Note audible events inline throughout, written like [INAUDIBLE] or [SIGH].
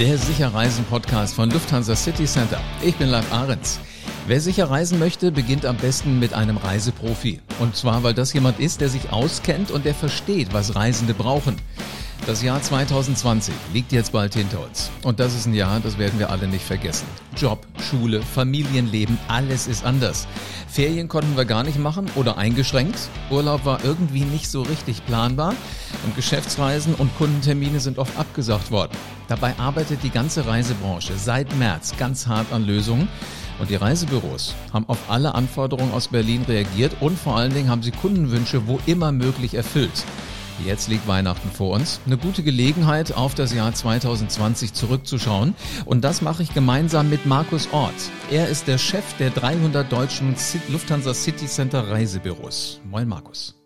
der Sicherreisen-Podcast von Lufthansa City Center. Ich bin Live Ahrens. Wer sicher reisen möchte, beginnt am besten mit einem Reiseprofi. Und zwar, weil das jemand ist, der sich auskennt und der versteht, was Reisende brauchen. Das Jahr 2020 liegt jetzt bald hinter uns. Und das ist ein Jahr, das werden wir alle nicht vergessen. Job, Schule, Familienleben, alles ist anders. Ferien konnten wir gar nicht machen oder eingeschränkt. Urlaub war irgendwie nicht so richtig planbar. Und Geschäftsreisen und Kundentermine sind oft abgesagt worden. Dabei arbeitet die ganze Reisebranche seit März ganz hart an Lösungen. Und die Reisebüros haben auf alle Anforderungen aus Berlin reagiert und vor allen Dingen haben sie Kundenwünsche wo immer möglich erfüllt. Jetzt liegt Weihnachten vor uns. Eine gute Gelegenheit, auf das Jahr 2020 zurückzuschauen. Und das mache ich gemeinsam mit Markus Ort. Er ist der Chef der 300 deutschen Lufthansa City Center Reisebüros. Moin Markus.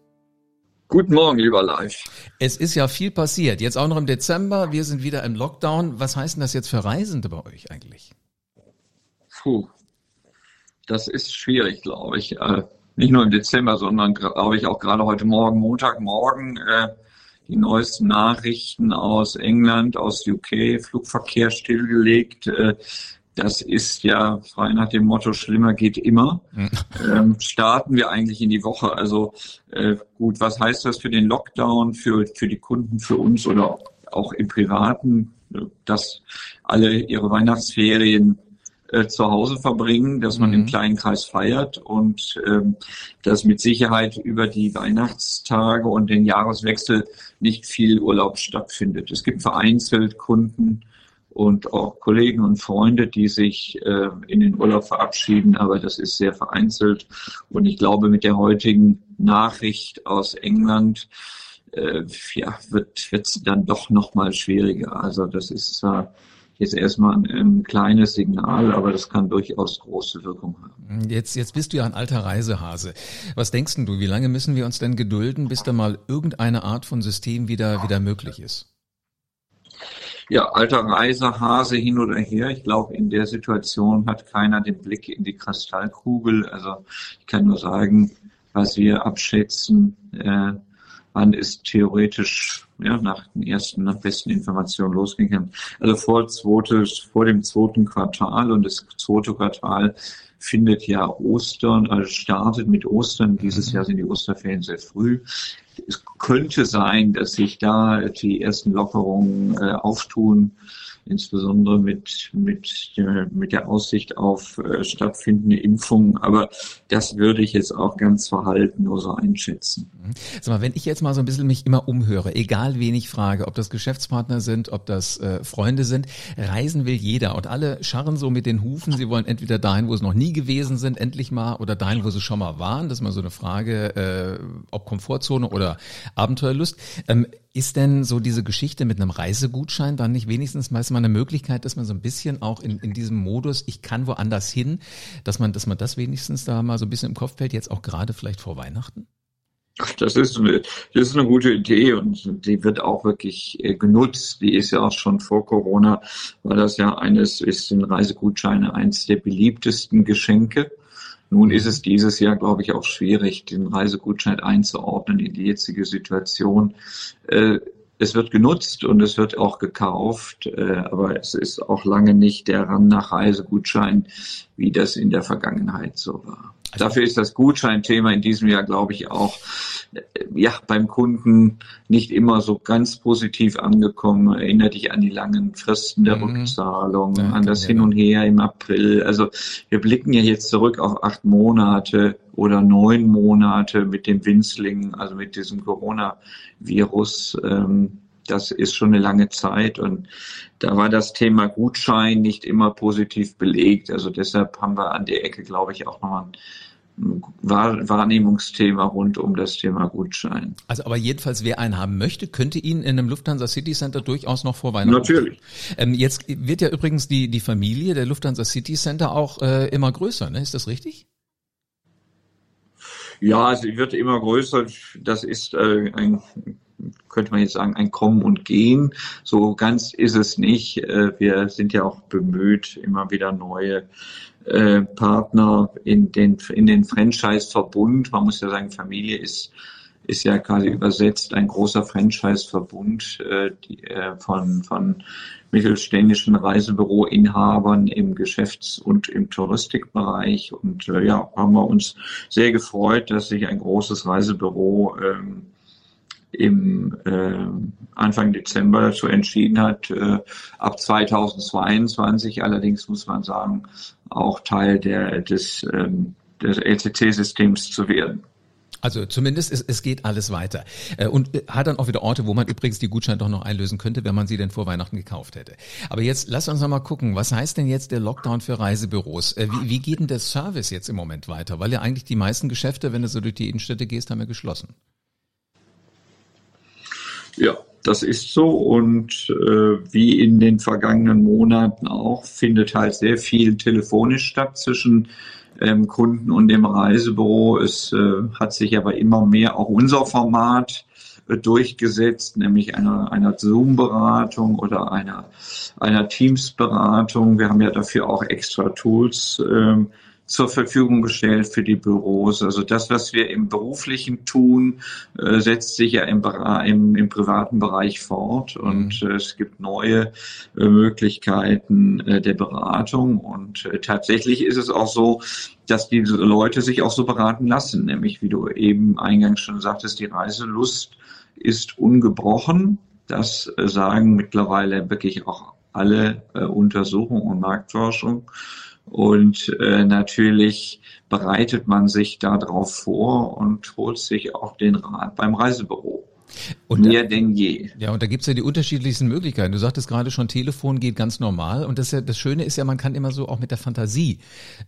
Guten Morgen, lieber Live. Es ist ja viel passiert. Jetzt auch noch im Dezember. Wir sind wieder im Lockdown. Was heißt denn das jetzt für Reisende bei euch eigentlich? Puh, das ist schwierig, glaube ich. Äh, nicht nur im Dezember, sondern glaube ich auch gerade heute Morgen, Montagmorgen, äh, die neuesten Nachrichten aus England, aus UK, Flugverkehr stillgelegt. Äh, das ist ja frei nach dem Motto, schlimmer geht immer. Mhm. Ähm, starten wir eigentlich in die Woche. Also äh, gut, was heißt das für den Lockdown, für, für die Kunden, für uns oder auch im Privaten, dass alle ihre Weihnachtsferien äh, zu Hause verbringen, dass man mhm. im kleinen Kreis feiert und ähm, dass mit Sicherheit über die Weihnachtstage und den Jahreswechsel nicht viel Urlaub stattfindet. Es gibt vereinzelt Kunden und auch Kollegen und Freunde, die sich äh, in den Urlaub verabschieden, aber das ist sehr vereinzelt. Und ich glaube, mit der heutigen Nachricht aus England äh, ja, wird es dann doch noch mal schwieriger. Also das ist zwar jetzt erstmal ein, ein, kleines Signal, aber das kann durchaus große Wirkung haben. Jetzt, jetzt bist du ja ein alter Reisehase. Was denkst du, wie lange müssen wir uns denn gedulden, bis da mal irgendeine Art von System wieder, wieder möglich ist? Ja, alter Reisehase hin oder her. Ich glaube, in der Situation hat keiner den Blick in die Kristallkugel. Also ich kann nur sagen, was wir abschätzen, äh, wann ist theoretisch ja, nach den ersten, nach besten Informationen losgegangen. Also vor, zweites, vor dem zweiten Quartal und das zweite Quartal findet ja Ostern, also startet mit Ostern. Dieses Jahr sind die Osterferien sehr früh. Es könnte sein, dass sich da die ersten Lockerungen äh, auftun insbesondere mit, mit, äh, mit der Aussicht auf äh, stattfindende Impfungen. Aber das würde ich jetzt auch ganz verhalten nur so einschätzen. Mhm. Sag mal, wenn ich jetzt mal so ein bisschen mich immer umhöre, egal wen ich frage, ob das Geschäftspartner sind, ob das äh, Freunde sind, reisen will jeder und alle scharren so mit den Hufen. Sie wollen entweder dahin, wo sie noch nie gewesen sind, endlich mal, oder dahin, wo sie schon mal waren. Das ist mal so eine Frage, äh, ob Komfortzone oder Abenteuerlust. Ähm, ist denn so diese Geschichte mit einem Reisegutschein dann nicht wenigstens meistens mal eine Möglichkeit, dass man so ein bisschen auch in, in diesem Modus, ich kann woanders hin, dass man, dass man das wenigstens da mal so ein bisschen im Kopf fällt, jetzt auch gerade vielleicht vor Weihnachten? Das ist, eine, das ist eine gute Idee und die wird auch wirklich äh, genutzt. Die ist ja auch schon vor Corona, war das ja eines, ist ein Reisegutscheine eines der beliebtesten Geschenke. Nun ist es dieses Jahr, glaube ich, auch schwierig, den Reisegutschein einzuordnen in die jetzige Situation. Es wird genutzt und es wird auch gekauft, äh, aber es ist auch lange nicht der Rang nach Reisegutschein, wie das in der Vergangenheit so war. Also Dafür ist das Gutscheinthema in diesem Jahr, glaube ich, auch äh, ja, beim Kunden nicht immer so ganz positiv angekommen. Erinnert dich an die langen Fristen der mhm. Rückzahlung, ja, an das Hin und Her im April. Also wir blicken ja jetzt zurück auf acht Monate oder neun Monate mit dem Winzling, also mit diesem Coronavirus. Ähm, das ist schon eine lange Zeit und da war das Thema Gutschein nicht immer positiv belegt. Also deshalb haben wir an der Ecke, glaube ich, auch nochmal ein Wahrnehmungsthema rund um das Thema Gutschein. Also aber jedenfalls, wer einen haben möchte, könnte ihn in einem Lufthansa City Center durchaus noch vor Weihnachten. Natürlich. Ähm, jetzt wird ja übrigens die, die Familie der Lufthansa City Center auch äh, immer größer, ne? Ist das richtig? Ja, sie wird immer größer. Das ist äh, ein könnte man jetzt sagen, ein Kommen und Gehen. So ganz ist es nicht. Äh, wir sind ja auch bemüht, immer wieder neue äh, Partner in den, in den Franchise-Verbund. Man muss ja sagen, Familie ist ist ja quasi übersetzt ein großer Franchise-Verbund äh, von, von mittelständischen Reisebüroinhabern im Geschäfts- und im Touristikbereich. Und ja, haben wir uns sehr gefreut, dass sich ein großes Reisebüro ähm, im äh, Anfang Dezember dazu entschieden hat, äh, ab 2022 allerdings muss man sagen, auch Teil der, des, ähm, des LCC-Systems zu werden. Also zumindest es, es geht alles weiter. Äh, und äh, hat dann auch wieder Orte, wo man übrigens die Gutscheine doch noch einlösen könnte, wenn man sie denn vor Weihnachten gekauft hätte. Aber jetzt lass uns noch mal gucken, was heißt denn jetzt der Lockdown für Reisebüros? Äh, wie, wie geht denn der Service jetzt im Moment weiter? Weil ja eigentlich die meisten Geschäfte, wenn du so durch die Innenstädte gehst, haben ja geschlossen. Ja, das ist so und äh, wie in den vergangenen Monaten auch findet halt sehr viel telefonisch statt zwischen ähm, Kunden und dem Reisebüro. Es äh, hat sich aber immer mehr auch unser Format äh, durchgesetzt, nämlich einer, einer Zoom-Beratung oder einer, einer Teams-Beratung. Wir haben ja dafür auch extra Tools ähm, zur Verfügung gestellt für die Büros. Also das, was wir im beruflichen tun, äh, setzt sich ja im, im, im privaten Bereich fort und mhm. äh, es gibt neue äh, Möglichkeiten äh, der Beratung und äh, tatsächlich ist es auch so, dass diese Leute sich auch so beraten lassen, nämlich wie du eben eingangs schon sagtest, die Reiselust ist ungebrochen. Das äh, sagen mittlerweile wirklich auch alle Untersuchungen und Marktforschung. Und äh, natürlich bereitet man sich darauf vor und holt sich auch den Rat beim Reisebüro. Und Mehr da, denn je. Ja, und da gibt's ja die unterschiedlichsten Möglichkeiten. Du sagtest gerade schon, Telefon geht ganz normal. Und das, ja, das Schöne ist ja, man kann immer so auch mit der Fantasie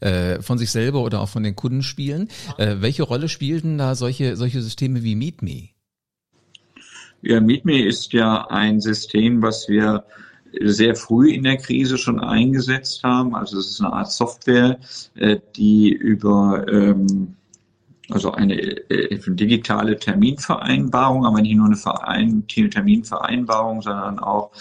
äh, von sich selber oder auch von den Kunden spielen. Äh, welche Rolle spielten da solche, solche Systeme wie MeetMe? Ja, MeetMe ist ja ein System, was wir sehr früh in der Krise schon eingesetzt haben. Also es ist eine Art Software, äh, die über ähm, also eine äh, digitale Terminvereinbarung, aber nicht nur eine Verein, Terminvereinbarung, sondern auch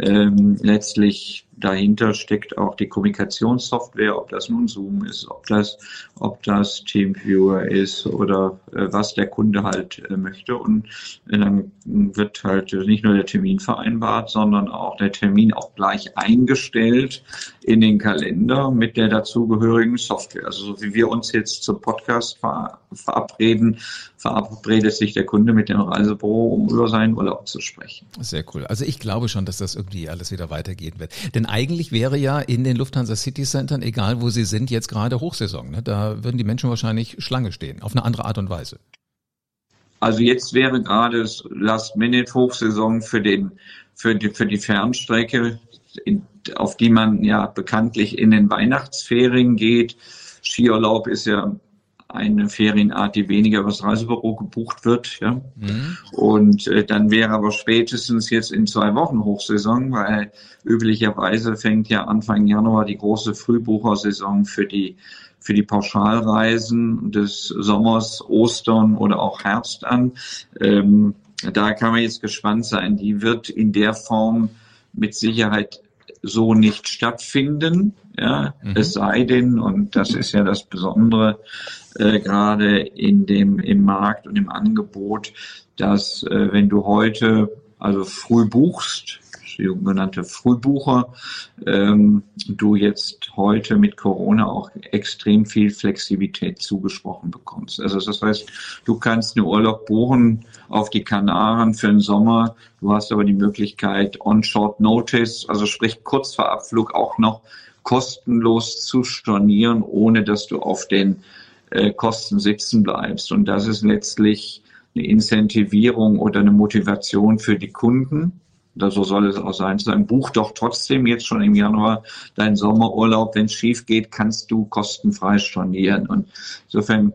ähm, letztlich dahinter steckt auch die Kommunikationssoftware, ob das nun Zoom ist, ob das, ob das Teamviewer ist oder äh, was der Kunde halt äh, möchte. Und äh, dann wird halt nicht nur der Termin vereinbart, sondern auch der Termin auch gleich eingestellt in den Kalender mit der dazugehörigen Software. Also so wie wir uns jetzt zum Podcast ver verabreden, verabredet sich der Kunde mit dem Reisebüro, um über seinen Urlaub zu sprechen. Sehr cool. Also ich glaube schon, dass das irgendwie alles wieder weitergehen wird. Denn eigentlich wäre ja in den Lufthansa City Centern, egal wo sie sind, jetzt gerade Hochsaison. Ne? Da würden die Menschen wahrscheinlich Schlange stehen, auf eine andere Art und Weise. Also jetzt wäre gerade Last-Minute-Hochsaison für den, für die, für die Fernstrecke, in, auf die man ja bekanntlich in den Weihnachtsferien geht. Skiurlaub ist ja eine Ferienart, die weniger übers Reisebüro gebucht wird. Ja. Mhm. Und äh, dann wäre aber spätestens jetzt in zwei Wochen Hochsaison, weil üblicherweise fängt ja Anfang Januar die große Frühbuchersaison für die für die Pauschalreisen des Sommers, Ostern oder auch Herbst an. Ähm, da kann man jetzt gespannt sein. Die wird in der Form mit Sicherheit so nicht stattfinden. Ja, mhm. es sei denn, und das ist ja das Besondere, äh, gerade in dem, im Markt und im Angebot, dass äh, wenn du heute also früh buchst, sogenannte Frühbucher, ähm, du jetzt heute mit Corona auch extrem viel Flexibilität zugesprochen bekommst. Also das heißt, du kannst einen Urlaub buchen auf die Kanaren für den Sommer, du hast aber die Möglichkeit on short notice, also sprich kurz vor Abflug auch noch kostenlos zu stornieren, ohne dass du auf den äh, Kosten sitzen bleibst. Und das ist letztlich eine Incentivierung oder eine Motivation für die Kunden. So soll es auch sein, zu sagen, buch doch trotzdem jetzt schon im Januar deinen Sommerurlaub. Wenn es schief geht, kannst du kostenfrei stornieren. Und insofern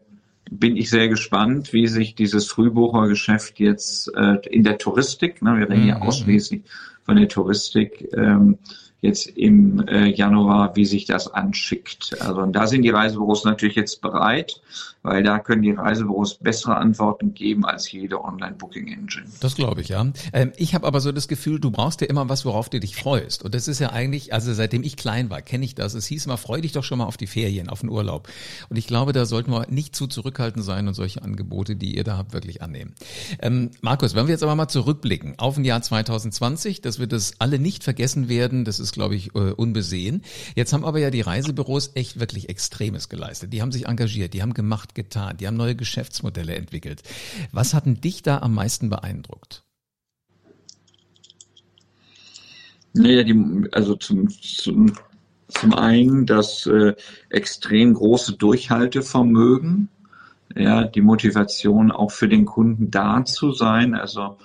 bin ich sehr gespannt, wie sich dieses Frühbuchergeschäft jetzt äh, in der Touristik, ne, wir reden ja mhm. ausschließlich von der Touristik, ähm, jetzt im äh, Januar, wie sich das anschickt. Also und da sind die Reisebüros natürlich jetzt bereit, weil da können die Reisebüros bessere Antworten geben als jede Online-Booking-Engine. Das glaube ich, ja. Ähm, ich habe aber so das Gefühl, du brauchst ja immer was, worauf du dich freust. Und das ist ja eigentlich, also seitdem ich klein war, kenne ich das. Es hieß immer, freu dich doch schon mal auf die Ferien, auf den Urlaub. Und ich glaube, da sollten wir nicht zu zurückhaltend sein und solche Angebote, die ihr da habt, wirklich annehmen. Ähm, Markus, wenn wir jetzt aber mal zurückblicken auf ein Jahr 2020, dass wir das alle nicht vergessen werden, das ist, glaube ich, äh, unbesehen. Jetzt haben aber ja die Reisebüros echt wirklich Extremes geleistet. Die haben sich engagiert, die haben gemacht, getan, die haben neue Geschäftsmodelle entwickelt. Was hat denn dich da am meisten beeindruckt? Naja, die, also zum, zum, zum einen das äh, extrem große Durchhaltevermögen, ja, die Motivation auch für den Kunden da zu sein. Also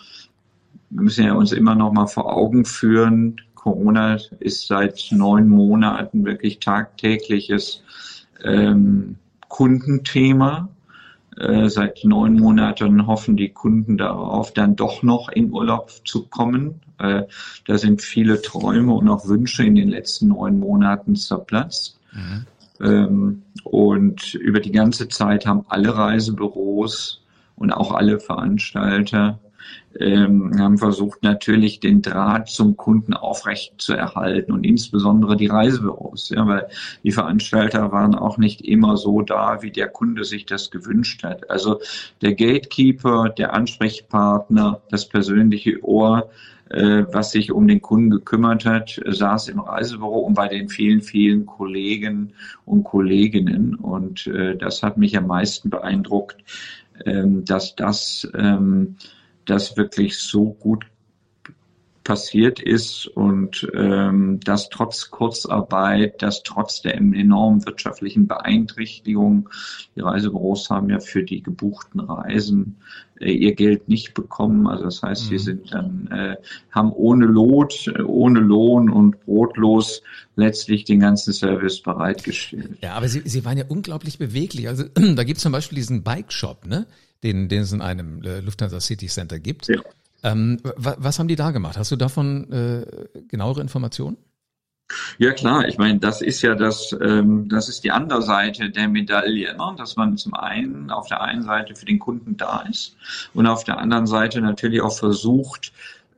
wir müssen ja uns immer noch mal vor Augen führen, Corona ist seit neun Monaten wirklich tagtägliches ähm, Kundenthema. Äh, seit neun Monaten hoffen die Kunden darauf, dann doch noch in Urlaub zu kommen. Äh, da sind viele Träume und auch Wünsche in den letzten neun Monaten zerplatzt. Mhm. Ähm, und über die ganze Zeit haben alle Reisebüros und auch alle Veranstalter ähm, haben versucht natürlich den Draht zum Kunden aufrecht zu erhalten und insbesondere die Reisebüros, ja, weil die Veranstalter waren auch nicht immer so da, wie der Kunde sich das gewünscht hat. Also der Gatekeeper, der Ansprechpartner, das persönliche Ohr, äh, was sich um den Kunden gekümmert hat, saß im Reisebüro und bei den vielen, vielen Kollegen und Kolleginnen. Und äh, das hat mich am meisten beeindruckt, ähm, dass das ähm, das wirklich so gut passiert ist und ähm, das trotz Kurzarbeit, das trotz der enormen wirtschaftlichen Beeinträchtigung, die Reisebüros haben ja für die gebuchten Reisen äh, ihr Geld nicht bekommen. Also das heißt, sie mhm. sind dann äh, haben ohne Lot, ohne Lohn und brotlos letztlich den ganzen Service bereitgestellt. Ja, aber sie, sie waren ja unglaublich beweglich. Also [CLEARS THROAT] da gibt es zum Beispiel diesen Bike Shop, ne? den, den es in einem äh, Lufthansa City Center gibt. Ja. Ähm, was haben die da gemacht? Hast du davon äh, genauere Informationen? Ja klar, ich meine, das ist ja das, ähm, das ist die andere Seite der Medaille, ne? dass man zum einen auf der einen Seite für den Kunden da ist und auf der anderen Seite natürlich auch versucht,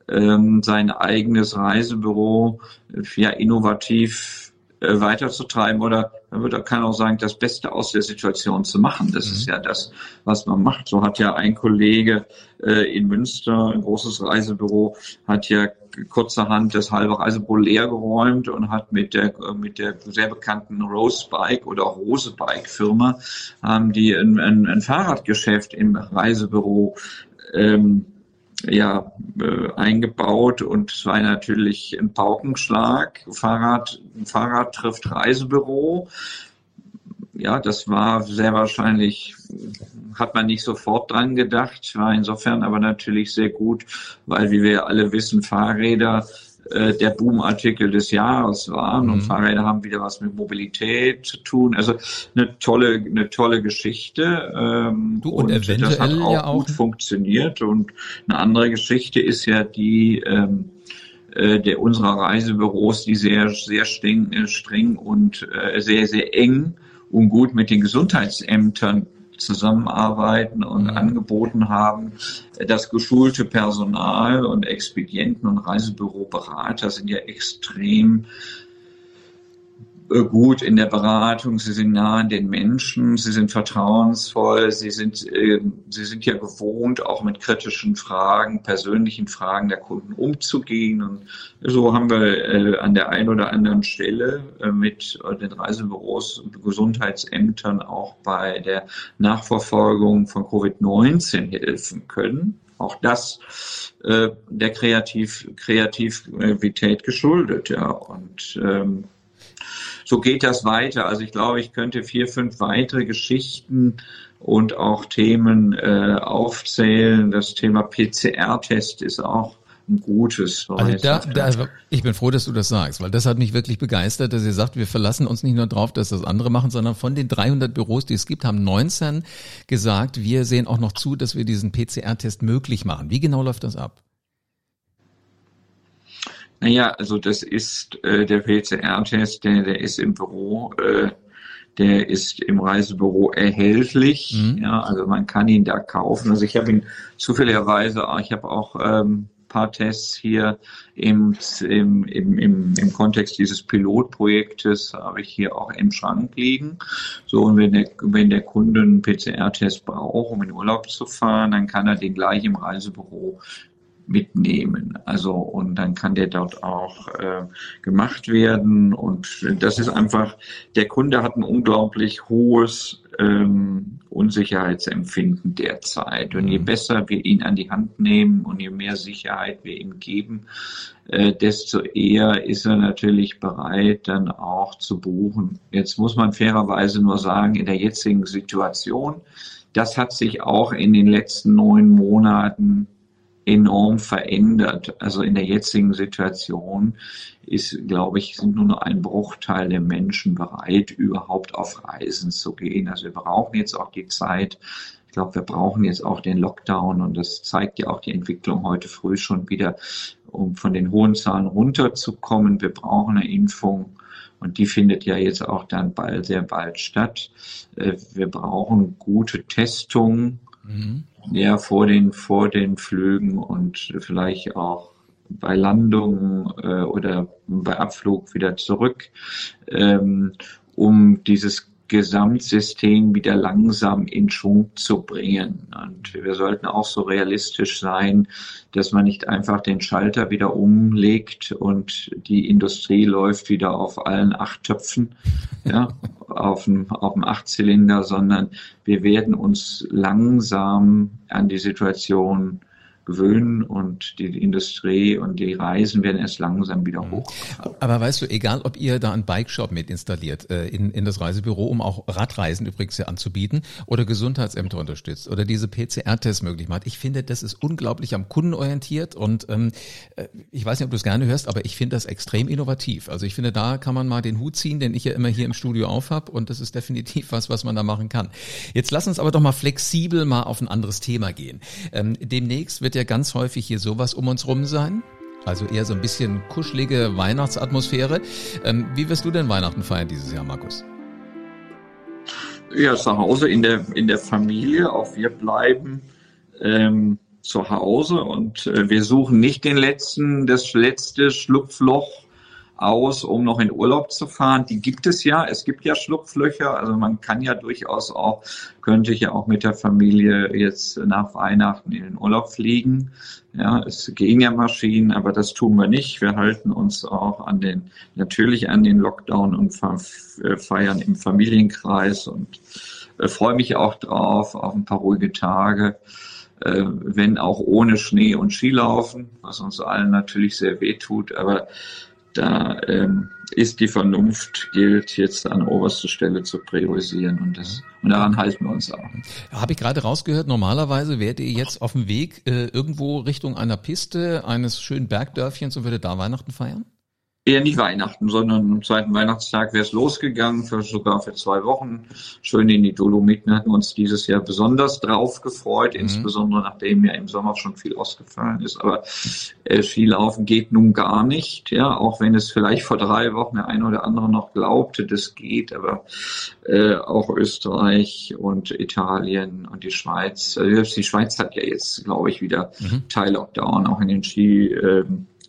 ähm, sein eigenes Reisebüro äh, ja innovativ äh, weiterzutreiben oder man würde, kann auch sagen, das Beste aus der Situation zu machen. Das mhm. ist ja das, was man macht. So hat ja ein Kollege äh, in Münster, ein großes Reisebüro, hat ja kurzerhand das halbe Reisebüro leer geräumt und hat mit der, mit der sehr bekannten Rose Bike oder Rose Bike Firma, haben die ein, ein, ein Fahrradgeschäft im Reisebüro ähm, ja, äh, eingebaut und es war natürlich ein Paukenschlag. Fahrrad, Fahrrad trifft Reisebüro. Ja, das war sehr wahrscheinlich, hat man nicht sofort dran gedacht, war insofern aber natürlich sehr gut, weil wie wir alle wissen, Fahrräder äh, der Boomartikel des Jahres waren. Mhm. Und Fahrräder haben wieder was mit Mobilität zu tun. Also eine tolle, eine tolle Geschichte. Ähm, du, und, und das hat auch, ja auch gut funktioniert. Und eine andere Geschichte ist ja die ähm, äh, der unserer Reisebüros, die sehr, sehr streng, äh, streng und äh, sehr, sehr eng und gut mit den Gesundheitsämtern zusammenarbeiten und mhm. angeboten haben. Das geschulte Personal und Expedienten und Reisebüroberater sind ja extrem gut in der Beratung, sie sind nah an den Menschen, sie sind vertrauensvoll, sie sind, äh, sie sind ja gewohnt, auch mit kritischen Fragen, persönlichen Fragen der Kunden umzugehen. Und so haben wir äh, an der einen oder anderen Stelle äh, mit den Reisebüros und Gesundheitsämtern auch bei der Nachverfolgung von Covid-19 helfen können. Auch das äh, der Kreativ Kreativität geschuldet, ja. Und ähm, so geht das weiter. Also ich glaube, ich könnte vier, fünf weitere Geschichten und auch Themen äh, aufzählen. Das Thema PCR-Test ist auch ein gutes. Also da, da, also ich bin froh, dass du das sagst, weil das hat mich wirklich begeistert, dass ihr sagt, wir verlassen uns nicht nur drauf, dass das andere machen, sondern von den 300 Büros, die es gibt, haben 19 gesagt, wir sehen auch noch zu, dass wir diesen PCR-Test möglich machen. Wie genau läuft das ab? Naja, also das ist äh, der PCR-Test, der, der ist im Büro, äh, der ist im Reisebüro erhältlich. Mhm. Ja, also man kann ihn da kaufen. Also ich habe ihn zufälligerweise, ich habe auch ähm, paar Tests hier im, im, im, im, im Kontext dieses Pilotprojektes habe ich hier auch im Schrank liegen. So, und wenn der, wenn der Kunde einen PCR-Test braucht, um in Urlaub zu fahren, dann kann er den gleich im Reisebüro mitnehmen. Also und dann kann der dort auch äh, gemacht werden und das ist einfach, der Kunde hat ein unglaublich hohes ähm, Unsicherheitsempfinden derzeit. Und je mhm. besser wir ihn an die Hand nehmen und je mehr Sicherheit wir ihm geben, äh, desto eher ist er natürlich bereit, dann auch zu buchen. Jetzt muss man fairerweise nur sagen, in der jetzigen Situation, das hat sich auch in den letzten neun Monaten enorm verändert. Also in der jetzigen Situation ist, glaube ich, sind nur noch ein Bruchteil der Menschen bereit, überhaupt auf Reisen zu gehen. Also wir brauchen jetzt auch die Zeit. Ich glaube, wir brauchen jetzt auch den Lockdown und das zeigt ja auch die Entwicklung heute früh schon wieder, um von den hohen Zahlen runterzukommen. Wir brauchen eine Impfung. Und die findet ja jetzt auch dann bald, sehr bald statt. Äh, wir brauchen gute Testungen. Mhm ja, vor den, vor den Flügen und vielleicht auch bei Landung äh, oder bei Abflug wieder zurück, ähm, um dieses Gesamtsystem wieder langsam in Schwung zu bringen. Und wir sollten auch so realistisch sein, dass man nicht einfach den Schalter wieder umlegt und die Industrie läuft wieder auf allen acht Töpfen, [LAUGHS] ja, auf dem, auf dem Achtzylinder, sondern wir werden uns langsam an die Situation gewöhnen und die Industrie und die Reisen werden erst langsam wieder mhm. hoch. Aber weißt du, egal ob ihr da einen Bike-Shop mit installiert äh, in, in das Reisebüro, um auch Radreisen übrigens ja anzubieten oder Gesundheitsämter unterstützt oder diese PCR-Tests möglich macht, ich finde, das ist unglaublich am Kunden orientiert und ähm, äh, ich weiß nicht, ob du es gerne hörst, aber ich finde das extrem innovativ. Also ich finde, da kann man mal den Hut ziehen, den ich ja immer hier im Studio aufhab und das ist definitiv was, was man da machen kann. Jetzt lass uns aber doch mal flexibel mal auf ein anderes Thema gehen. Ähm, demnächst wird wird ja ganz häufig hier sowas um uns rum sein. Also eher so ein bisschen kuschelige Weihnachtsatmosphäre. Ähm, wie wirst du denn Weihnachten feiern dieses Jahr, Markus? Ja, zu Hause in der, in der Familie. Auch wir bleiben ähm, zu Hause und äh, wir suchen nicht den letzten, das letzte Schlupfloch aus, um noch in Urlaub zu fahren. Die gibt es ja. Es gibt ja Schlupflöcher. Also man kann ja durchaus auch, könnte ich ja auch mit der Familie jetzt nach Weihnachten in den Urlaub fliegen. Ja, es gehen ja Maschinen, aber das tun wir nicht. Wir halten uns auch an den, natürlich an den Lockdown und äh, feiern im Familienkreis und äh, freue mich auch drauf, auf ein paar ruhige Tage äh, wenn auch ohne Schnee und Skilaufen, was uns allen natürlich sehr weh tut. Aber da ähm, ist die Vernunft gilt jetzt an oberster Stelle zu priorisieren und das und daran halten wir uns auch. Habe ich gerade rausgehört, normalerweise wärt ihr jetzt auf dem Weg äh, irgendwo Richtung einer Piste eines schönen Bergdörfchens und würdet da Weihnachten feiern? Eher nicht Weihnachten, sondern am zweiten Weihnachtstag wäre es losgegangen, für, sogar für zwei Wochen. Schön in die Dolomiten hatten wir uns dieses Jahr besonders drauf gefreut, mhm. insbesondere nachdem ja im Sommer schon viel ausgefallen ist. Aber äh, Skilaufen geht nun gar nicht, ja, auch wenn es vielleicht vor drei Wochen der eine oder andere noch glaubte, das geht, aber äh, auch Österreich und Italien und die Schweiz, äh, die Schweiz hat ja jetzt, glaube ich, wieder mhm. Teil-Lockdown, auch in den Ski. Äh,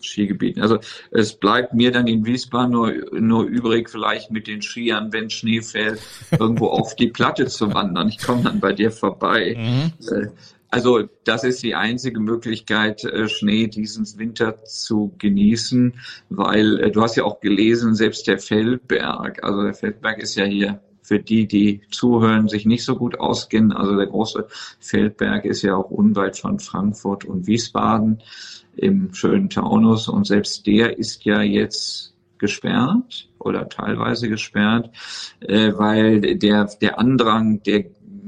Skigebieten. Also es bleibt mir dann in Wiesbaden nur, nur übrig, vielleicht mit den Skiern, wenn Schnee fällt, irgendwo auf die Platte zu wandern. Ich komme dann bei dir vorbei. [LAUGHS] Mhm. Äh, also das ist die einzige Möglichkeit, äh, Schnee diesen Winter zu genießen, weil äh, du hast ja auch gelesen, selbst der Feldberg, also der Feldberg ist ja hier für die, die zuhören, sich nicht so gut auskennen. Also der große Feldberg ist ja auch unweit von Frankfurt und Wiesbaden im schönen Taunus und selbst der ist ja jetzt gesperrt oder teilweise gesperrt, äh, weil der, der Andrang der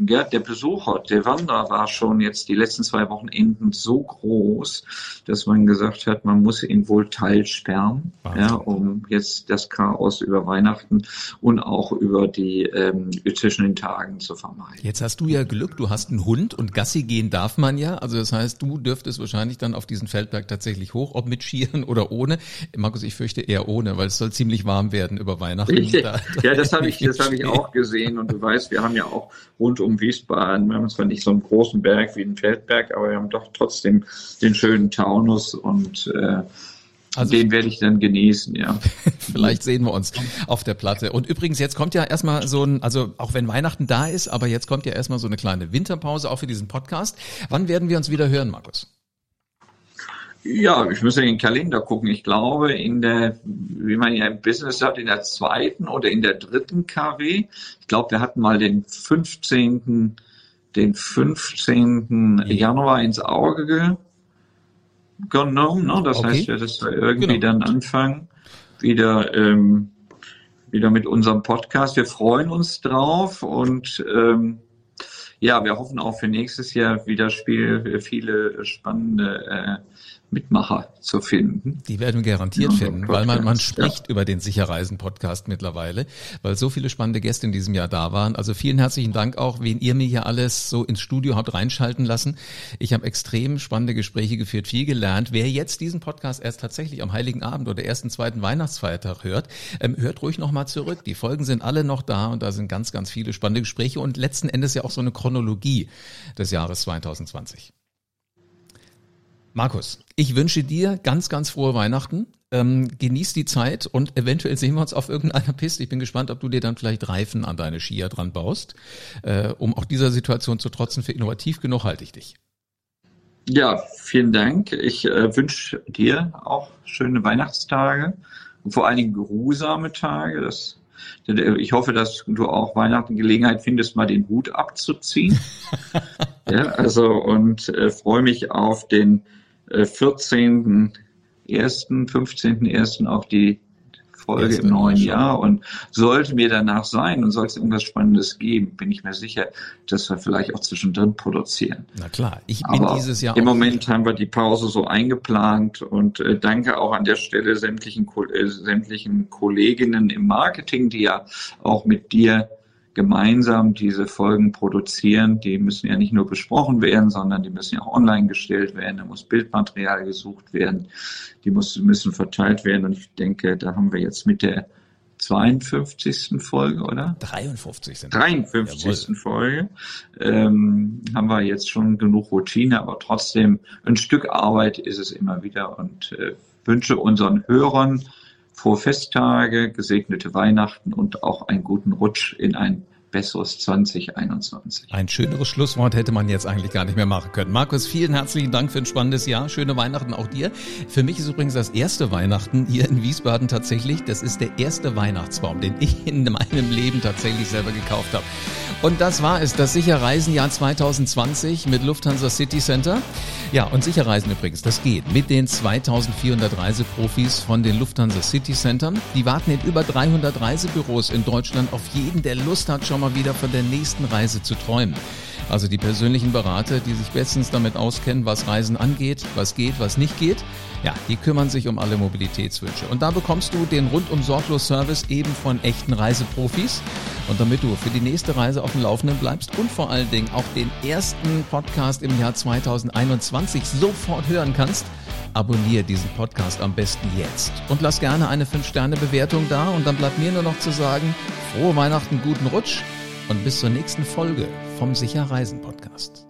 ja, der Besucher, der Wanderer war schon jetzt die letzten zwei Wochenenden so groß, dass man gesagt hat, man muss ihn wohl teilsperren, ja, um jetzt das Chaos über Weihnachten und auch über die ähm, zwischen den Tagen zu vermeiden. Jetzt hast du ja Glück, du hast einen Hund und Gassi gehen darf man ja. Also das heißt, du dürftest wahrscheinlich dann auf diesen Feldberg tatsächlich hoch, ob mit Skieren oder ohne. Markus, ich fürchte eher ohne, weil es soll ziemlich warm werden über Weihnachten. ja, das habe ich, das habe ich [LAUGHS] auch gesehen und du weißt, wir haben ja auch rund um Wiesbaden, wir haben zwar nicht so einen großen Berg wie den Feldberg, aber wir haben doch trotzdem den schönen Taunus und äh, also, den werde ich dann genießen, ja. [LAUGHS] Vielleicht sehen wir uns auf der Platte. Und übrigens, jetzt kommt ja erstmal so ein, also auch wenn Weihnachten da ist, aber jetzt kommt ja erstmal so eine kleine Winterpause auch für diesen Podcast. Wann werden wir uns wieder hören, Markus? Ja, ich muss in den Kalender gucken. Ich glaube, in der, wie man ja im Business sagt, in der zweiten oder in der dritten KW. Ich glaube, wir hatten mal den 15. den 15. Januar ins Auge genommen. Ne? Das okay. heißt, ja, dass wir irgendwie genau. dann anfangen, wieder, ähm, wieder mit unserem Podcast. Wir freuen uns drauf und ähm, ja, wir hoffen auch für nächstes Jahr wieder Spiel, viele spannende äh, Mitmacher zu finden. Die werden wir garantiert ja, finden, weil man, man spricht ja. über den Sicherreisen-Podcast mittlerweile, weil so viele spannende Gäste in diesem Jahr da waren. Also vielen herzlichen Dank auch, wen ihr mir hier alles so ins Studio habt reinschalten lassen. Ich habe extrem spannende Gespräche geführt, viel gelernt. Wer jetzt diesen Podcast erst tatsächlich am Heiligen Abend oder ersten, zweiten Weihnachtsfeiertag hört, ähm, hört ruhig nochmal zurück. Die Folgen sind alle noch da und da sind ganz, ganz viele spannende Gespräche und letzten Endes ja auch so eine Chronologie des Jahres 2020. Markus, ich wünsche dir ganz, ganz frohe Weihnachten. Ähm, genieß die Zeit und eventuell sehen wir uns auf irgendeiner Piste. Ich bin gespannt, ob du dir dann vielleicht Reifen an deine Skier dran baust. Äh, um auch dieser Situation zu trotzen, für innovativ genug halte ich dich. Ja, vielen Dank. Ich äh, wünsche dir auch schöne Weihnachtstage und vor allen Dingen geruhsame Tage. Das, ich hoffe, dass du auch Weihnachten Gelegenheit findest, mal den Hut abzuziehen. [LAUGHS] ja, also und äh, freue mich auf den 14.01., äh, 15.01. auch die Folge im neuen Jahr. Und sollte mir danach sein und soll es irgendwas Spannendes geben, bin ich mir sicher, dass wir vielleicht auch zwischendrin produzieren. Na klar, ich bin Aber dieses Jahr. Im Moment haben wir die Pause so eingeplant und äh, danke auch an der Stelle sämtlichen, äh, sämtlichen Kolleginnen im Marketing, die ja auch mit dir gemeinsam diese Folgen produzieren. Die müssen ja nicht nur besprochen werden, sondern die müssen ja auch online gestellt werden. Da muss Bildmaterial gesucht werden. Die muss, müssen verteilt werden. Und ich denke, da haben wir jetzt mit der 52. Folge, oder? 53. Sind 53. Jawohl. Folge. Ähm, haben wir jetzt schon genug Routine, aber trotzdem ein Stück Arbeit ist es immer wieder und äh, wünsche unseren Hörern frohe Festtage, gesegnete Weihnachten und auch einen guten Rutsch in ein besseres 2021. Ein schöneres Schlusswort hätte man jetzt eigentlich gar nicht mehr machen können. Markus, vielen herzlichen Dank für ein spannendes Jahr. Schöne Weihnachten auch dir. Für mich ist übrigens das erste Weihnachten hier in Wiesbaden tatsächlich. Das ist der erste Weihnachtsbaum, den ich in meinem Leben tatsächlich selber gekauft habe. Und das war es, das Sicherreisenjahr 2020 mit Lufthansa City Center. Ja, und Sicherreisen übrigens, das geht mit den 2400 Reiseprofis von den Lufthansa City Centern. Die warten in über 300 Reisebüros in Deutschland auf jeden, der Lust hat, schon mal wieder von der nächsten Reise zu träumen. Also die persönlichen Berater, die sich bestens damit auskennen, was Reisen angeht, was geht, was nicht geht. Ja, die kümmern sich um alle Mobilitätswünsche. Und da bekommst du den rundum sorglos Service eben von echten Reiseprofis. Und damit du für die nächste Reise auf dem Laufenden bleibst und vor allen Dingen auch den ersten Podcast im Jahr 2021 sofort hören kannst, abonniere diesen Podcast am besten jetzt. Und lass gerne eine 5-Sterne-Bewertung da. Und dann bleibt mir nur noch zu sagen, frohe Weihnachten, guten Rutsch und bis zur nächsten Folge vom Sicher Reisen Podcast.